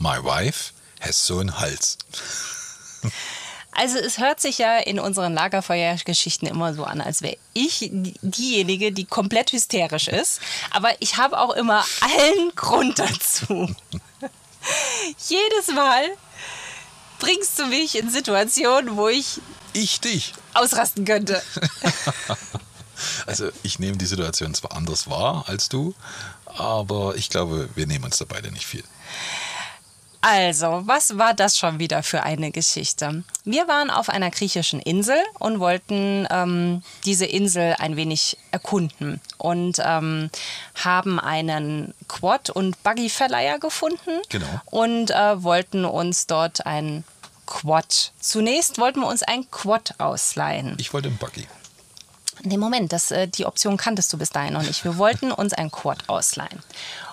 My wife has so einen Hals. Also es hört sich ja in unseren Lagerfeuergeschichten immer so an, als wäre ich diejenige, die komplett hysterisch ist. Aber ich habe auch immer allen Grund dazu. Jedes Mal bringst du mich in Situationen, wo ich ich dich ausrasten könnte. also ich nehme die Situation zwar anders wahr als du, aber ich glaube, wir nehmen uns da beide nicht viel. Also, was war das schon wieder für eine Geschichte? Wir waren auf einer griechischen Insel und wollten ähm, diese Insel ein wenig erkunden und ähm, haben einen Quad- und Buggy-Verleiher gefunden genau. und äh, wollten uns dort ein Quad. Zunächst wollten wir uns ein Quad ausleihen. Ich wollte ein Buggy. Nee, Moment, das, äh, die Option kanntest du bis dahin noch nicht. Wir wollten uns ein Quad ausleihen.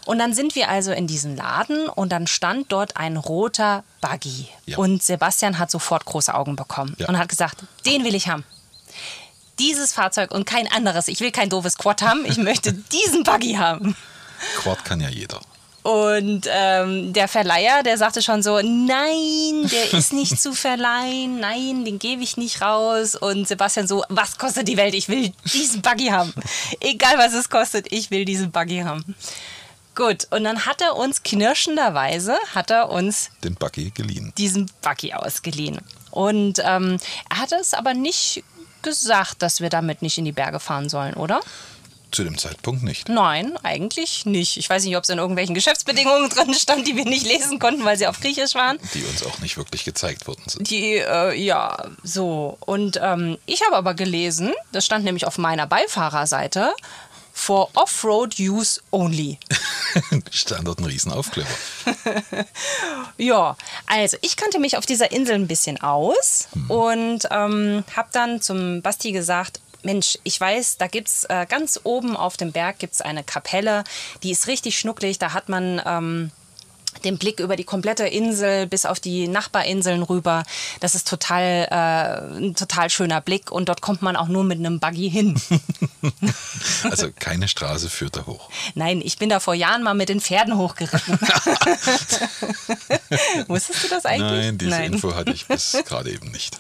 Und dann sind wir also in diesen Laden und dann stand dort ein roter Buggy. Ja. Und Sebastian hat sofort große Augen bekommen ja. und hat gesagt, den will ich haben. Dieses Fahrzeug und kein anderes. Ich will kein doofes Quad haben, ich möchte diesen Buggy haben. Quad kann ja jeder. Und ähm, der Verleiher, der sagte schon so, nein, der ist nicht zu verleihen, nein, den gebe ich nicht raus. Und Sebastian so, was kostet die Welt? Ich will diesen Buggy haben. Egal was es kostet, ich will diesen Buggy haben. Gut, und dann hat er uns knirschenderweise, hat er uns den Buggy geliehen. Diesen Buggy ausgeliehen. Und ähm, er hat es aber nicht gesagt, dass wir damit nicht in die Berge fahren sollen, oder? Zu dem Zeitpunkt nicht. Nein, eigentlich nicht. Ich weiß nicht, ob es in irgendwelchen Geschäftsbedingungen drin stand, die wir nicht lesen konnten, weil sie auf Griechisch waren. Die uns auch nicht wirklich gezeigt worden sind. Die, äh, ja, so. Und ähm, ich habe aber gelesen, das stand nämlich auf meiner Beifahrerseite, for Offroad Use Only. stand dort ein Riesenaufkleber. ja, also ich kannte mich auf dieser Insel ein bisschen aus hm. und ähm, habe dann zum Basti gesagt, Mensch, ich weiß, da gibt es äh, ganz oben auf dem Berg gibt's eine Kapelle, die ist richtig schnucklig, da hat man... Ähm, den Blick über die komplette Insel bis auf die Nachbarinseln rüber. Das ist total, äh, ein total schöner Blick und dort kommt man auch nur mit einem Buggy hin. also keine Straße führt da hoch. Nein, ich bin da vor Jahren mal mit den Pferden hochgeritten. Wusstest du das eigentlich? Nein, diese Nein. Info hatte ich bis gerade eben nicht.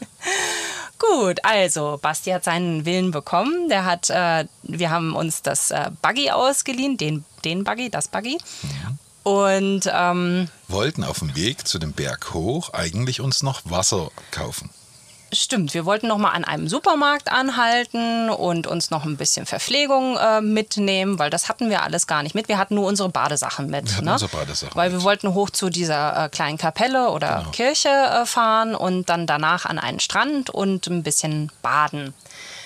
Gut, also Basti hat seinen Willen bekommen. Der hat, äh, wir haben uns das äh, Buggy ausgeliehen, den, den Buggy, das Buggy. Mhm. Und ähm, wollten auf dem Weg zu dem Berg hoch eigentlich uns noch Wasser kaufen. Stimmt, wir wollten noch mal an einem Supermarkt anhalten und uns noch ein bisschen Verpflegung äh, mitnehmen, weil das hatten wir alles gar nicht mit. Wir hatten nur unsere Badesachen mit. Wir ne? unsere Badesachen weil wir wollten hoch zu dieser äh, kleinen Kapelle oder genau. Kirche äh, fahren und dann danach an einen Strand und ein bisschen baden.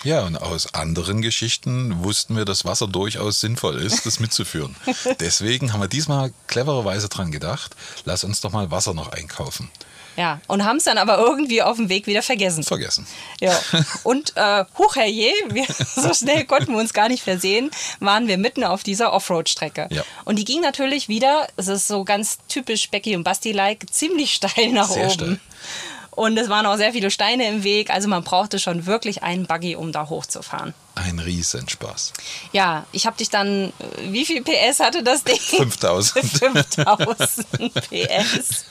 Ja, und aus anderen Geschichten wussten wir, dass Wasser durchaus sinnvoll ist, das mitzuführen. Deswegen haben wir diesmal clevererweise dran gedacht, lass uns doch mal Wasser noch einkaufen. Ja, und haben es dann aber irgendwie auf dem Weg wieder vergessen. Vergessen. Ja. Und äh, huch herrje, wir, so schnell konnten wir uns gar nicht versehen, waren wir mitten auf dieser Offroad-Strecke. Ja. Und die ging natürlich wieder, es ist so ganz typisch Becky und Basti-like, ziemlich steil nach Sehr oben. Steil. Und es waren auch sehr viele Steine im Weg. Also man brauchte schon wirklich einen Buggy, um da hochzufahren. Ein Riesenspaß. Ja, ich habe dich dann, äh, wie viel PS hatte das Ding? 5000. 5000 PS.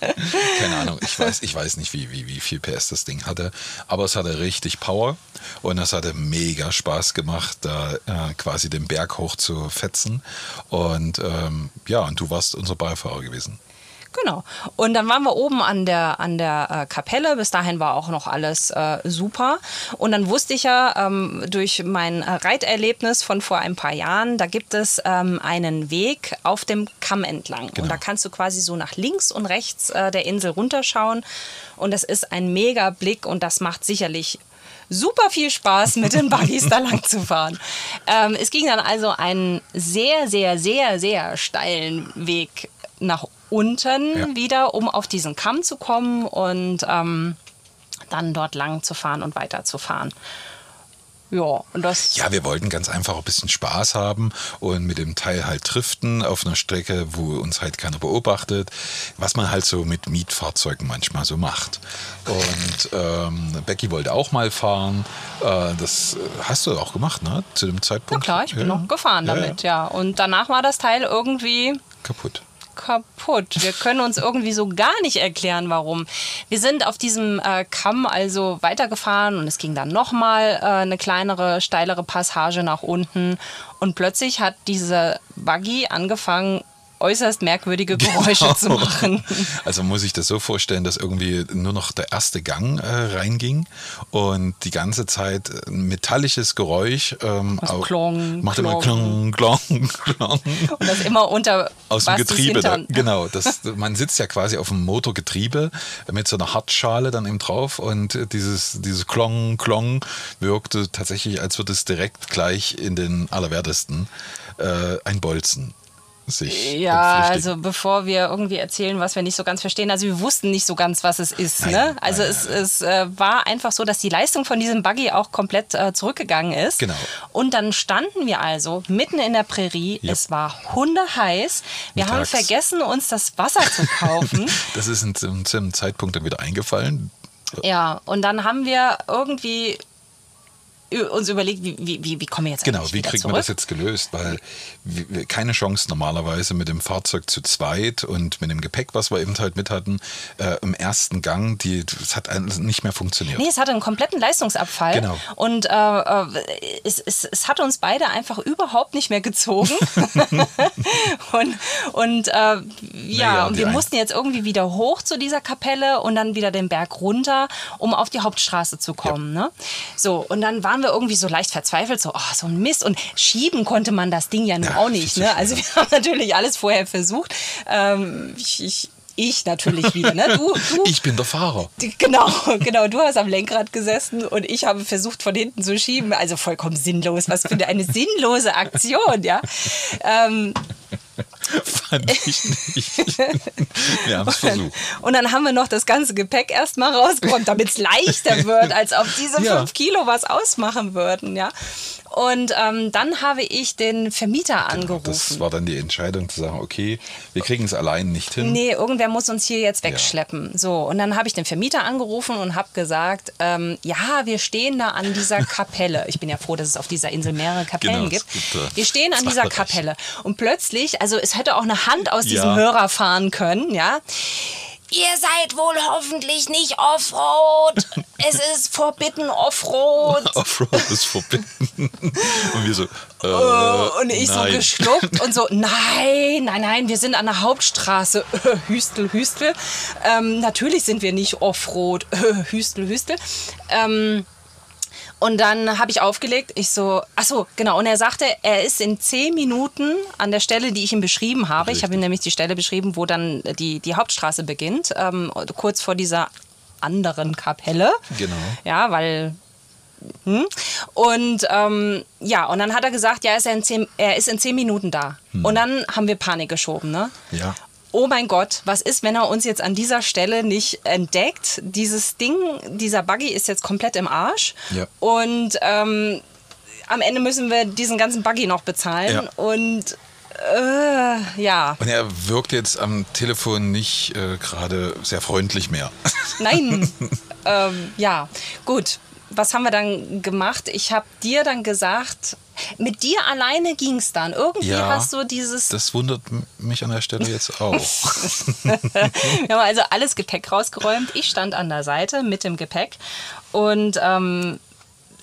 Keine Ahnung, ich weiß, ich weiß nicht, wie, wie, wie viel PS das Ding hatte, aber es hatte richtig Power und es hatte mega Spaß gemacht, da äh, quasi den Berg hoch zu fetzen. Und ähm, ja, und du warst unser Beifahrer gewesen. Genau. Und dann waren wir oben an der, an der äh, Kapelle. Bis dahin war auch noch alles äh, super. Und dann wusste ich ja ähm, durch mein äh, Reiterlebnis von vor ein paar Jahren, da gibt es ähm, einen Weg auf dem Kamm entlang. Genau. Und da kannst du quasi so nach links und rechts äh, der Insel runterschauen. Und das ist ein mega Blick und das macht sicherlich super viel Spaß, mit den Buggies da lang zu fahren. Ähm, es ging dann also einen sehr, sehr, sehr, sehr steilen Weg nach unten Ja. wieder, um auf diesen Kamm zu kommen und ähm, dann dort lang zu fahren und weiterzufahren. Ja, und das. Ja, wir wollten ganz einfach ein bisschen Spaß haben und mit dem Teil halt driften auf einer Strecke, wo uns halt keiner beobachtet, was man halt so mit Mietfahrzeugen manchmal so macht. Und ähm, Becky wollte auch mal fahren. Äh, das hast du auch gemacht, ne? Zu dem Na Zeitpunkt. klar, ich bin Ja. noch gefahren Ja, damit, ja. Und danach war das Teil irgendwie Kaputt. Kaputt. Wir können uns irgendwie so gar nicht erklären, warum. Wir sind auf diesem äh, Kamm also weitergefahren und es ging dann nochmal äh, eine kleinere, steilere Passage nach unten. Und plötzlich hat diese Buggy angefangen, äußerst merkwürdige Geräusche zu machen. Also muss ich das so vorstellen, dass irgendwie nur noch der erste Gang äh, reinging und die ganze Zeit ein metallisches Geräusch ähm, Also au- klong, macht immer klong. klong, klong, klong. Und das immer unter Aus dem Getriebe, da, Hintern. genau. Das, man sitzt ja quasi auf dem Motorgetriebe mit so einer Hartschale dann eben drauf und dieses, dieses Klong, Klong wirkte tatsächlich, als würde es direkt gleich in den Allerwertesten äh, ein Bolzen sich Ja, also bevor wir irgendwie erzählen, was wir nicht so ganz verstehen, also wir wussten nicht so ganz, was es ist. Nein, ne? Also nein, es, es äh, war einfach so, dass die Leistung von diesem Buggy auch komplett äh, zurückgegangen ist. Genau. Und dann standen wir also mitten in der Prärie. Yep. Es war hundeheiß. Wir haben Mittags. vergessen, uns das Wasser zu kaufen. Das ist in, zu einem Zeitpunkt dann wieder eingefallen. ja, und dann haben wir irgendwie uns überlegt, wie, wie, wie, kommen wir jetzt Genau, wie kriegt zurück? man das jetzt gelöst? Weil keine Chance normalerweise mit dem Fahrzeug zu zweit und mit dem Gepäck, was wir eben halt mit hatten, äh, im ersten Gang, die, das hat nicht mehr funktioniert. Nee, es hatte einen kompletten Leistungsabfall. Genau. Und äh, äh, es, es, es hat uns beide einfach überhaupt nicht mehr gezogen. und und äh, ja, Naja, und wir mussten jetzt irgendwie wieder hoch zu dieser Kapelle und dann wieder den Berg runter, um auf die Hauptstraße zu kommen. Ne? So, und dann waren wir irgendwie so leicht verzweifelt, so, oh, so ein Mist. Und schieben konnte man das Ding ja nun Ja, auch nicht. Ne? Also wir haben natürlich alles vorher versucht. Ähm, ich, ich, ich natürlich wieder. Ne? Du, du, Ich bin der Fahrer. Genau, genau. Du hast am Lenkrad gesessen und ich habe versucht, von hinten zu schieben. Also vollkommen sinnlos. Was für eine sinnlose Aktion, ja. Ähm, Fand ich nicht. Wir haben es versucht. und dann haben wir noch das ganze Gepäck erstmal rausgeräumt, damit es leichter wird, als ob diese Ja. fünf Kilo was ausmachen würden, ja. Und ähm, dann habe ich den Vermieter angerufen. Das war dann die Entscheidung zu sagen, okay, wir kriegen es allein nicht hin. Nee, irgendwer muss uns hier jetzt wegschleppen. So, und dann habe ich den Vermieter angerufen und habe gesagt, ähm, ja, wir stehen da an dieser Kapelle. Ich bin ja froh, dass es auf dieser Insel mehrere Kapellen Genau, gibt. gibt, Wir stehen an dieser. Kapelle. Und plötzlich, also es hätte auch eine Hand aus diesem Ja. Hörer fahren können, ja. Ihr seid wohl hoffentlich nicht Offroad. Es ist Forbidden Offroad. Offroad ist verbunden. Und wir so, äh, Oh, und ich so nein. geschluckt und so, nein, nein, nein, wir sind an der Hauptstraße. Hüstel, Hüstel. Ähm, natürlich sind wir nicht Offroad. Hüstel, Hüstel. Ähm, und dann habe ich aufgelegt. Ich so, ach so, genau. Und er sagte, er ist in zehn Minuten an der Stelle, die ich ihm beschrieben habe. Ich habe ihm nämlich die Stelle beschrieben, wo dann die, die Hauptstraße beginnt, ähm, kurz vor dieser anderen Kapelle. Genau. Ja, weil hm? Und ähm, ja, und dann hat er gesagt, ja, ist er, in zehn, er ist in zehn Minuten da. Und dann haben wir Panik geschoben, ne? Ja. Oh mein Gott, was ist, wenn er uns jetzt an dieser Stelle nicht entdeckt? Dieses Ding, dieser Buggy ist jetzt komplett im Arsch. Ja. Und ähm, am Ende müssen wir diesen ganzen Buggy noch bezahlen. Ja. Und äh, ja, Und er wirkt jetzt am Telefon nicht äh, gerade sehr freundlich mehr. Nein. ähm, ja, gut. Was haben wir dann gemacht? Ich habe dir dann gesagt, mit dir alleine ging es dann. Irgendwie Ja, hast du dieses. Das wundert mich an der Stelle jetzt auch. Wir haben also alles Gepäck rausgeräumt. Ich stand an der Seite mit dem Gepäck und ähm,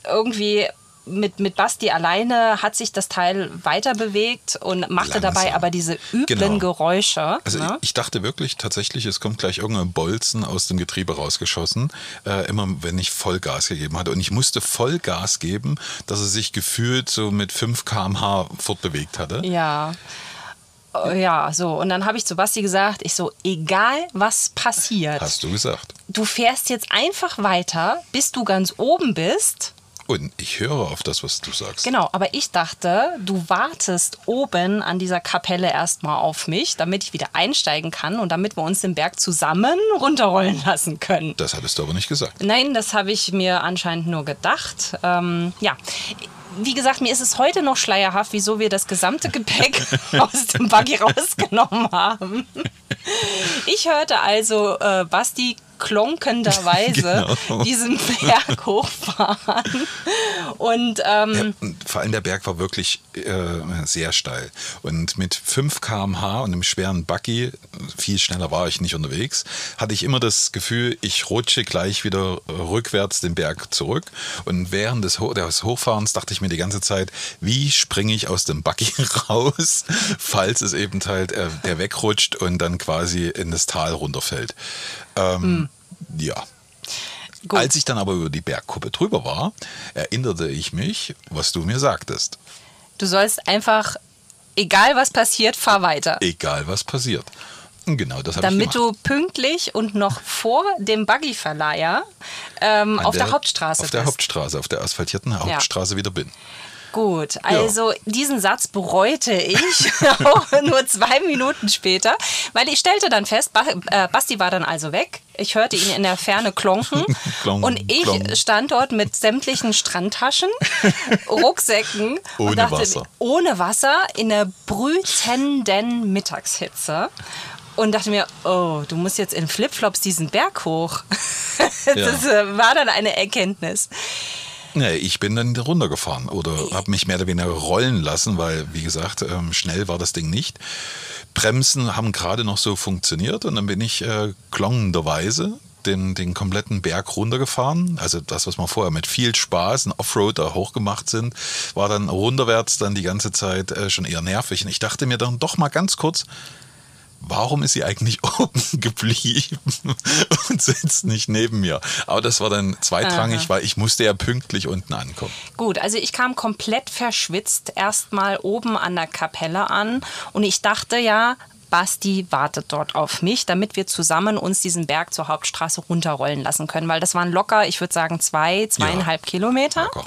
irgendwie mit, mit Basti alleine hat sich das Teil weiter bewegt und machte Langsam. dabei aber diese üblen Genau. Geräusche. Also ne? ich, ich dachte wirklich tatsächlich, es kommt gleich irgendein Bolzen aus dem Getriebe rausgeschossen, äh, immer wenn ich Vollgas gegeben hatte. Und ich musste Vollgas geben, dass er sich gefühlt so mit 5 km/h fortbewegt hatte. Ja. Äh, Ja, so. Und dann habe ich zu Basti gesagt, ich so, egal was passiert, Hast du gesagt. du fährst jetzt einfach weiter, bis du ganz oben bist. Und ich höre auf das, was du sagst. Genau, aber ich dachte, du wartest oben an dieser Kapelle erstmal auf mich, damit ich wieder einsteigen kann und damit wir uns den Berg zusammen runterrollen lassen können. Das hattest du aber nicht gesagt. Nein, das habe ich mir anscheinend nur gedacht. Ähm, ja. Wie gesagt, mir ist es heute noch schleierhaft, wieso wir das gesamte Gepäck aus dem Buggy rausgenommen haben. Ich hörte also äh, Basti klonkenderweise Genau. diesen Berg hochfahren. Und ähm, vor allem der Berg war wirklich äh, sehr steil. Und mit 5 km/h und einem schweren Buggy, viel schneller war ich nicht unterwegs, hatte ich immer das Gefühl, ich rutsche gleich wieder rückwärts den Berg zurück. Und während des, Ho des Hochfahrens dachte ich mir die ganze Zeit, wie springe ich aus dem Buggy raus, falls es eben halt äh, der wegrutscht und dann quasi in das Tal runterfällt. Ähm, Ja. Gut. Als ich dann aber über die Bergkuppe drüber war, erinnerte ich mich, was du mir sagtest. du sollst einfach, egal was passiert, fahr weiter. Egal was passiert. Genau das habe ich Damit du pünktlich und noch vor dem Buggy-Verleiher ähm, auf der, Hauptstraße Auf der bist. Hauptstraße, auf der asphaltierten Hauptstraße wieder bin. Gut, also diesen Satz bereute ich auch nur zwei Minuten später, weil ich stellte dann fest, äh, Basti war dann also weg. Ich hörte ihn in der Ferne klonken Klong, und ich klong. stand dort mit sämtlichen Strandtaschen, Rucksäcken Ohne und dachte, Wasser. ohne Wasser in der brütenden Mittagshitze. Und dachte mir, oh, du musst jetzt in Flipflops diesen Berg hoch. das äh, war dann eine Erkenntnis. Nee, ich bin dann runtergefahren oder habe mich mehr oder weniger rollen lassen, weil, wie gesagt, ähm, schnell war das Ding nicht. Bremsen haben gerade noch so funktioniert und dann bin ich äh, klongenderweise den, den kompletten Berg runtergefahren. Also das, was wir vorher mit viel Spaß, ein Offroad da hochgemacht sind, war dann runterwärts dann die ganze Zeit äh, schon eher nervig. Und ich dachte mir dann doch mal ganz kurz, warum ist sie eigentlich oben geblieben und sitzt nicht neben mir? Aber das war dann zweitrangig, Aha. weil ich musste ja pünktlich unten ankommen. Gut, also ich kam komplett verschwitzt erstmal oben an der Kapelle an und ich dachte ja, Basti wartet dort auf mich, damit wir zusammen uns diesen Berg zur Hauptstraße runterrollen lassen können, weil das waren locker, ich würde sagen, zwei, zweieinhalb Kilometer. Locker.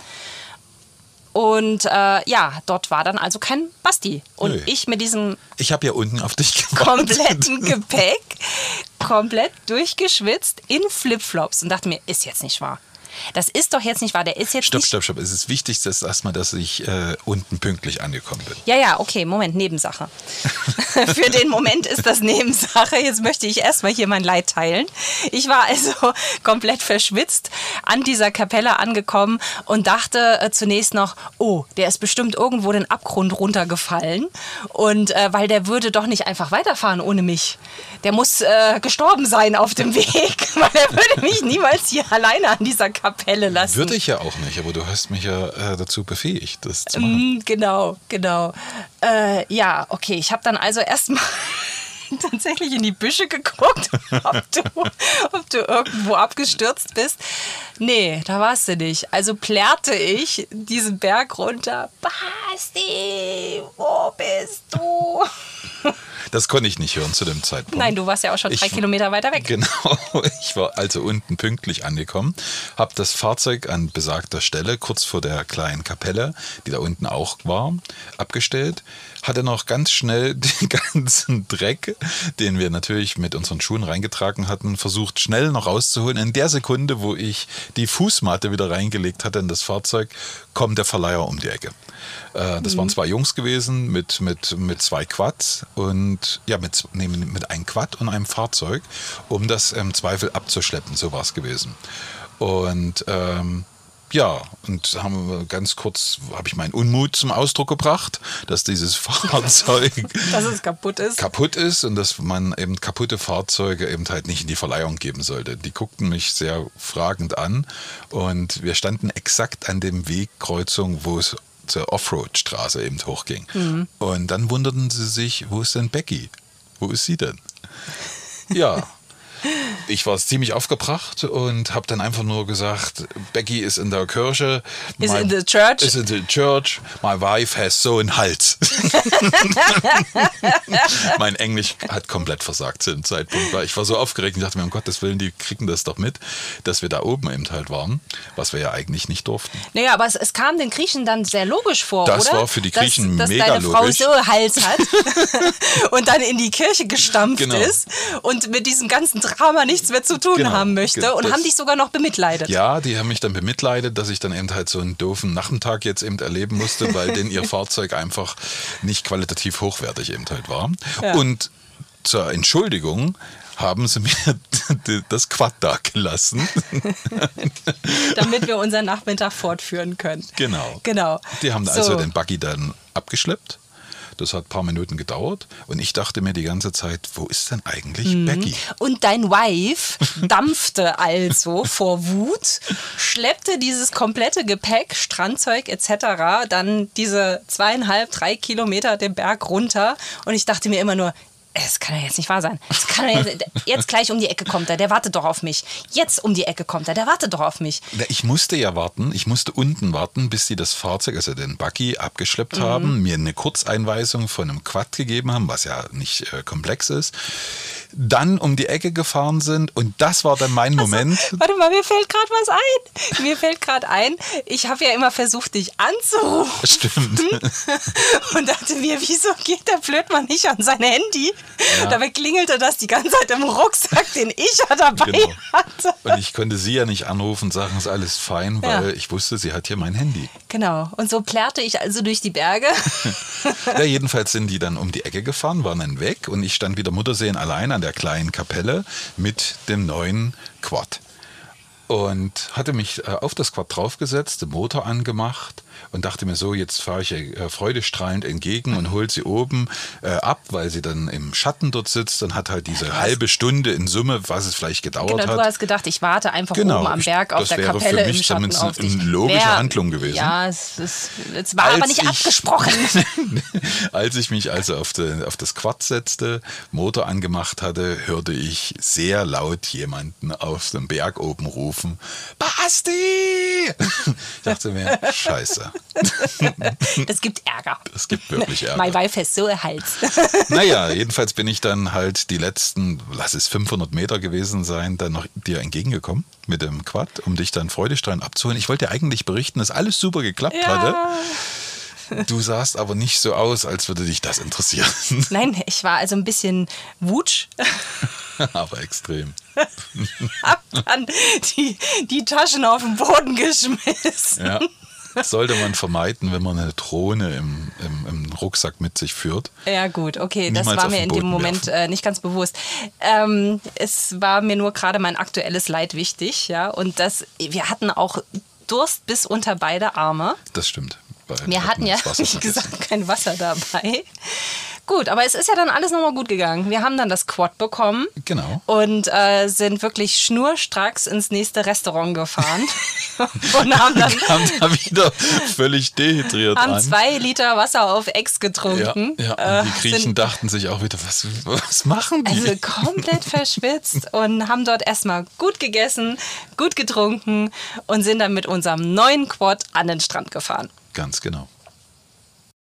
Und äh, ja, dort war dann also kein Basti. Und Nö. ich mit diesem Ich habe ja unten auf dich gewartet. kompletten Gepäck, komplett durchgeschwitzt in Flipflops und dachte mir, ist jetzt nicht wahr. Das ist doch jetzt nicht wahr. Der ist jetzt Stopp, nicht stopp, stopp. Es ist wichtig, dass erstmal, dass ich äh, unten pünktlich angekommen bin. Ja, ja, okay, Moment, Nebensache. Für den Moment ist das Nebensache. Jetzt möchte ich erstmal hier mein Leid teilen. Ich war also komplett verschwitzt an dieser Kapelle angekommen und dachte äh, zunächst noch, oh, der ist bestimmt irgendwo den Abgrund runtergefallen. Und äh, weil der würde doch nicht einfach weiterfahren ohne mich. Der muss äh, gestorben sein auf dem Weg, weil er würde mich niemals hier alleine an dieser Kapelle lassen. Würde ich ja auch nicht, aber du hast mich ja äh, dazu befähigt, das zu machen. Mm, Genau, genau. Äh, ja, okay. Ich habe dann also erstmal tatsächlich in die Büsche geguckt, ob du, ob du irgendwo abgestürzt bist. Nee, da warst du nicht. Also plärrte ich diesen Berg runter. Basti, wo bist du? Das konnte ich nicht hören zu dem Zeitpunkt. Nein, du warst ja auch schon drei Ich- Kilometer weiter weg. Genau, ich war also unten pünktlich angekommen, habe das Fahrzeug an besagter Stelle, kurz vor der kleinen Kapelle, die da unten auch war, abgestellt, hatte noch ganz schnell den ganzen Dreck, den wir natürlich mit unseren Schuhen reingetragen hatten, versucht schnell noch rauszuholen. In der Sekunde, wo ich die Fußmatte wieder reingelegt hatte in das Fahrzeug, kommt der Verleiher um die Ecke. Äh, Das waren zwei Jungs gewesen mit, mit, mit zwei Quads und ja, mit, nee, mit einem Quad und einem Fahrzeug, um das im Zweifel abzuschleppen. So war es gewesen. Und ähm, ja, und haben ganz kurz, habe ich meinen Unmut zum Ausdruck gebracht, dass dieses Fahrzeug Dass es kaputt ist. kaputt ist und dass man eben kaputte Fahrzeuge eben halt nicht in die Verleihung geben sollte. Die guckten mich sehr fragend an und wir standen exakt an dem Wegkreuzung, wo es zur Offroad-Straße eben hochging. Und dann wunderten sie sich, wo ist denn Becky? Wo ist sie denn? Ja. Ich war ziemlich aufgebracht und habe dann einfach nur gesagt, Becky ist in der Kirche. Is My- in the church. Is in the church. My wife has so einen Hals. mein Englisch hat komplett versagt zu dem Zeitpunkt, weil ich war so aufgeregt und dachte mir, um Gottes Willen, die kriegen das doch mit, dass wir da oben eben halt waren, was wir ja eigentlich nicht durften. Naja, aber es, es kam den Griechen dann sehr logisch vor, Das oder? war für die Griechen dass, mega dass deine Frau logisch. so Hals hat und dann in die Kirche gestampft Genau. ist und mit diesem ganzen Drama nichts mehr zu tun Genau. haben möchte und Das- haben dich sogar noch bemitleidet. Ja, die haben mich dann bemitleidet, dass ich dann eben halt so einen doofen Nachmittag jetzt eben erleben musste, weil denn ihr Fahrzeug einfach nicht qualitativ hochwertig eben halt war. Ja. Und zur Entschuldigung haben sie mir das Quad da gelassen. damit wir unseren Nachmittag fortführen können. Genau. Genau. Die haben So. also den Buggy dann abgeschleppt. Das hat ein paar Minuten gedauert und ich dachte mir die ganze Zeit, wo ist denn eigentlich Mhm. Becky? Und dein Wife dampfte also vor Wut, schleppte dieses komplette Gepäck, Strandzeug etc., dann diese zweieinhalb, drei Kilometer den Berg runter. Und ich dachte mir immer nur, es kann ja jetzt nicht wahr sein. Es kann ja jetzt, jetzt gleich um die Ecke kommt er, der wartet doch auf mich. Jetzt um die Ecke kommt er, der wartet doch auf mich. Ich musste ja warten, ich musste unten warten, bis sie das Fahrzeug, also den Buggy, abgeschleppt Mhm. haben, mir eine Kurzeinweisung von einem Quad gegeben haben, was ja nicht äh, komplex ist, dann um die Ecke gefahren sind und das war dann mein Moment. Warte mal, mir fällt gerade was ein. Mir fällt gerade ein, ich habe ja immer versucht, dich anzurufen. Stimmt. und dachte mir, wieso geht der Blödmann nicht an sein Handy? Dabei klingelte das die ganze Zeit im Rucksack, den ich ja dabei Genau. hatte. Und ich konnte sie ja nicht anrufen und sagen, ist alles fein, weil Ja. ich wusste, sie hat hier mein Handy. Genau. Und so plärrte ich also durch die Berge. Ja, jedenfalls sind die dann um die Ecke gefahren, waren dann weg und ich stand wieder Mutterseen allein an der kleinen Kapelle mit dem neuen Quad. Und hatte mich äh, auf das Quad draufgesetzt, den Motor angemacht und dachte mir so, jetzt fahre ich ihr äh, freudestrahlend entgegen und hol sie oben äh, ab, weil sie dann im Schatten dort sitzt und hat halt diese halbe Stunde in Summe, was es vielleicht gedauert Genau, hat. du hast gedacht, ich warte einfach Genau, oben am ich- Berg auf das der wäre für Kapelle mich im Schatten zumindest auf dich. eine logische Handlung gewesen. Ja, es, ist, es war aber Als nicht ich- abgesprochen. Als ich mich also auf, de, auf das Quad setzte, Motor angemacht hatte, hörte ich sehr laut jemanden auf dem Berg oben rufen: Basti! Ich dachte mir, Scheiße, Das gibt Ärger. es gibt wirklich Ärger. My wife has so a Hals. Naja, jedenfalls bin ich dann halt die letzten, lass es 500 Meter gewesen sein, dann noch dir entgegengekommen mit dem Quad, um dich dann freudestrahlend abzuholen. Ich wollte dir eigentlich berichten, dass alles super geklappt hatte. Du sahst aber nicht so aus, als würde dich das interessieren. Nein, ich war also ein bisschen wutsch. aber extrem. Hab dann die, die Taschen auf den Boden geschmissen. Ja. Das sollte man vermeiden, wenn man eine Drohne im, im, im Rucksack mit sich führt. Ja, gut, okay, das Niemals war auf mir in dem Moment äh, nicht ganz bewusst. Ähm, es war mir nur gerade mein aktuelles Leid wichtig, ja. Und das, wir hatten auch Durst bis unter beide Arme. Das stimmt. Wir hatten ja, das wie gesagt, kein Wasser dabei. Gut, aber es ist ja dann alles nochmal gut gegangen. Wir haben dann das Quad bekommen. Genau. Und äh, sind wirklich schnurstracks ins nächste Restaurant gefahren. und haben dann Kam da wieder völlig dehydriert haben an. zwei Liter Wasser auf Ex Ja, getrunken. ja. Und Äh, die Griechen sind dachten sich auch wieder, was, was machen die? also komplett verschwitzt und haben dort erstmal gut gegessen, gut getrunken und sind dann mit unserem neuen Quad an den Strand gefahren. Ganz genau.